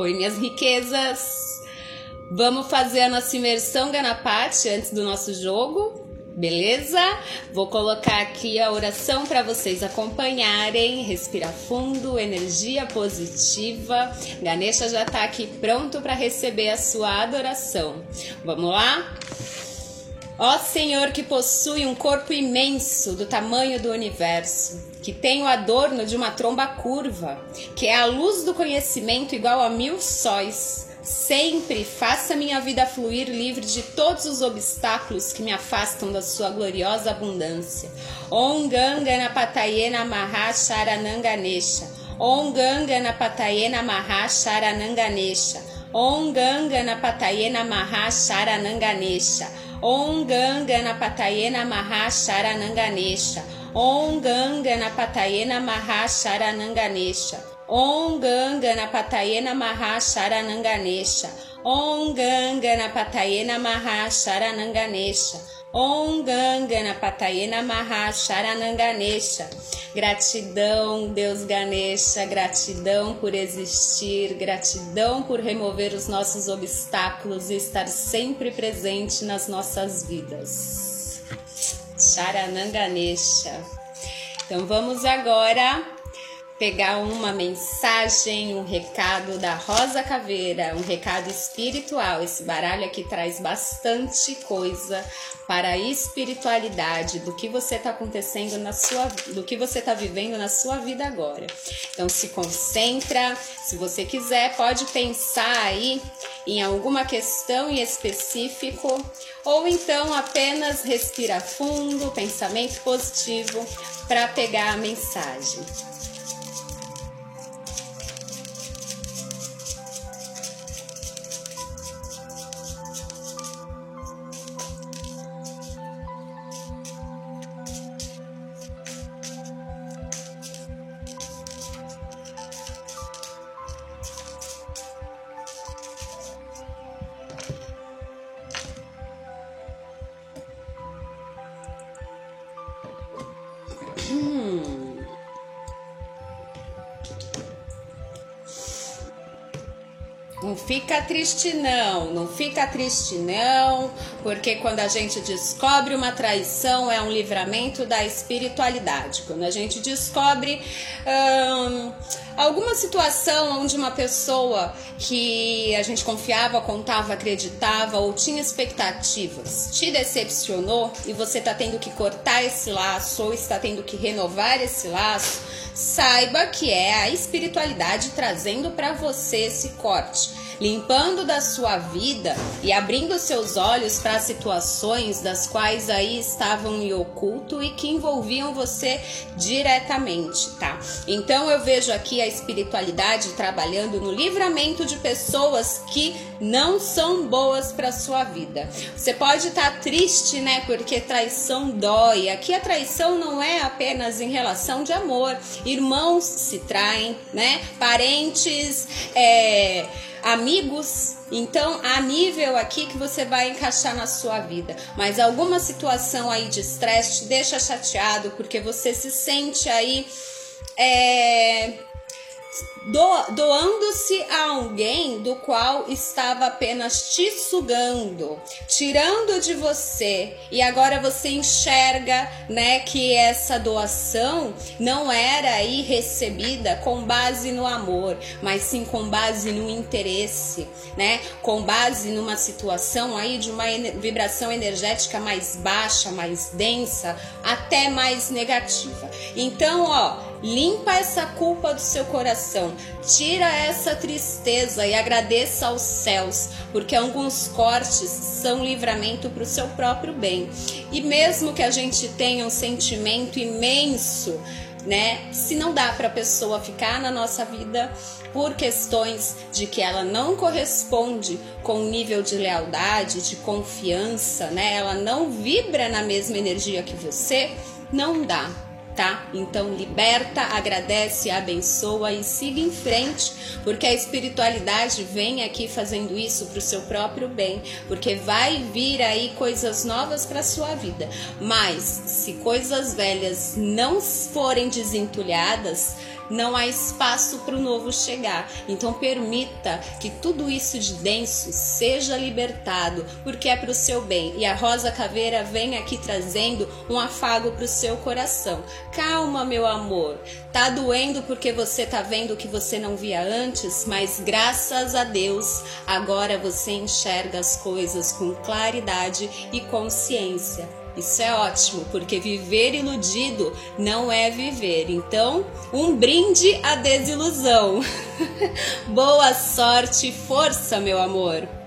Oi, minhas riquezas! Vamos fazer a nossa imersão Ganapati antes do nosso jogo, beleza? Vou colocar aqui a oração para vocês acompanharem. Respira fundo, energia positiva. Ganesha já está aqui pronto para receber a sua adoração. Vamos lá? Ó Senhor que possui um corpo imenso do tamanho do universo que tem o adorno de uma tromba curva, que é a luz do conhecimento igual a mil sóis. Sempre faça minha vida fluir livre de todos os obstáculos que me afastam da sua gloriosa abundância. Om Ganga Patayena Maha Sharananganesha. Om Ganga Patayena Maha Sharananganesha. Om Ganga Patayena Maha Sharananganesha. Om Ganga Patayena Maha Sharananganesha. Om Ganga na Patayena Maha Sharananganesha. Om Ganga na Patayena Maha Sharananganesha. Om Ganga na Patayena Maha Sharananganesha. Om Ganga Maha Sharananganesha. Gratidão, Deus Ganesha, gratidão por existir, gratidão por remover os nossos obstáculos e estar sempre presente nas nossas vidas. Charananganesha. Então vamos agora pegar uma mensagem, um recado da Rosa Caveira, um recado espiritual. Esse baralho aqui traz bastante coisa para a espiritualidade do que você está acontecendo na sua, do que você está vivendo na sua vida agora. Então se concentra, se você quiser, pode pensar aí em alguma questão em específico ou então apenas respira fundo, pensamento positivo para pegar a mensagem. Não fica triste não, não fica triste não, porque quando a gente descobre uma traição é um livramento da espiritualidade. Quando a gente descobre hum, alguma situação onde uma pessoa que a gente confiava, contava, acreditava ou tinha expectativas te decepcionou e você está tendo que cortar esse laço ou está tendo que renovar esse laço, saiba que é a espiritualidade trazendo para você esse corte limpando da sua vida e abrindo seus olhos para situações das quais aí estavam em oculto e que envolviam você diretamente, tá? Então eu vejo aqui a espiritualidade trabalhando no livramento de pessoas que não são boas para sua vida. Você pode estar tá triste, né? Porque traição dói. Aqui a traição não é apenas em relação de amor. Irmãos se traem, né? Parentes, é amigos. Então, há nível aqui que você vai encaixar na sua vida. Mas alguma situação aí de estresse te deixa chateado porque você se sente aí é, do, doando-se a alguém do qual estava apenas te sugando, tirando de você, e agora você enxerga, né, que essa doação não era aí recebida com base no amor, mas sim com base no interesse, né, com base numa situação aí de uma vibração energética mais baixa, mais densa, até mais negativa. Então, ó, Limpa essa culpa do seu coração, tira essa tristeza e agradeça aos céus, porque alguns cortes são livramento para o seu próprio bem. E mesmo que a gente tenha um sentimento imenso, né? Se não dá para a pessoa ficar na nossa vida por questões de que ela não corresponde com o nível de lealdade, de confiança, né? Ela não vibra na mesma energia que você, não dá tá? Então liberta, agradece, abençoa e siga em frente, porque a espiritualidade vem aqui fazendo isso para o seu próprio bem, porque vai vir aí coisas novas para sua vida. Mas se coisas velhas não forem desentulhadas, não há espaço para o novo chegar. Então permita que tudo isso de denso seja libertado, porque é para o seu bem. E a Rosa Caveira vem aqui trazendo um afago para o seu coração. Calma, meu amor. Tá doendo porque você tá vendo o que você não via antes, mas graças a Deus, agora você enxerga as coisas com claridade e consciência. Isso é ótimo, porque viver iludido não é viver. Então, um brinde à desilusão. Boa sorte e força, meu amor!